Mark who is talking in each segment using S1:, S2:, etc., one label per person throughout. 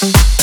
S1: Thanks.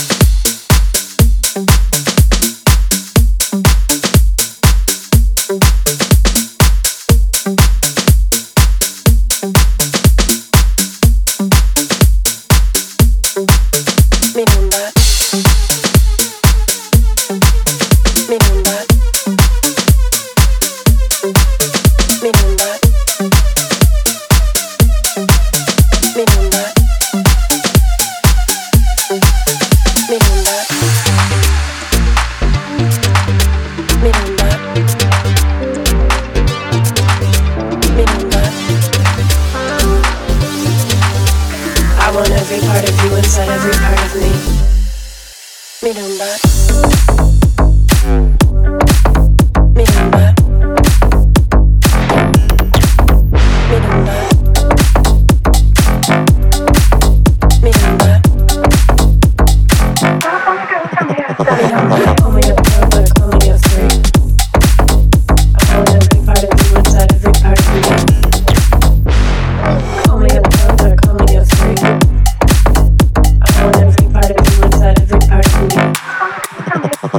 S1: want every part of you inside every part of me. Me don't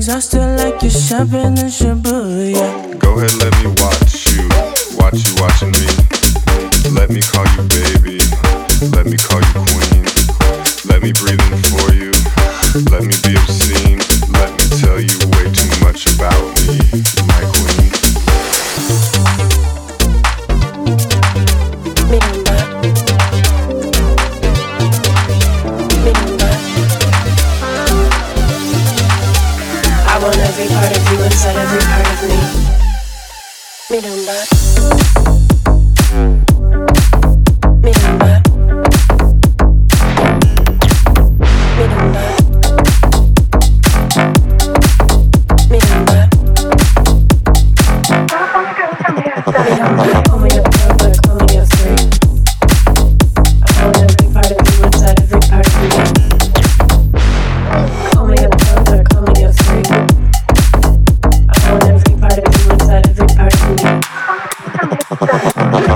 S2: exhausted like you're shopping in Shibuya.
S3: Go ahead, let me watch you. Watch you watching me. Let me call you baby. Let me call you queen. Let me breathe in for you. Let me be obscene. Let me tell you way too much about me, my queen.
S1: every part of you, inside every part of me. Mi Rumba. Mirumba. Mi Rumba. Mirumba. Mi Rumba. Bye.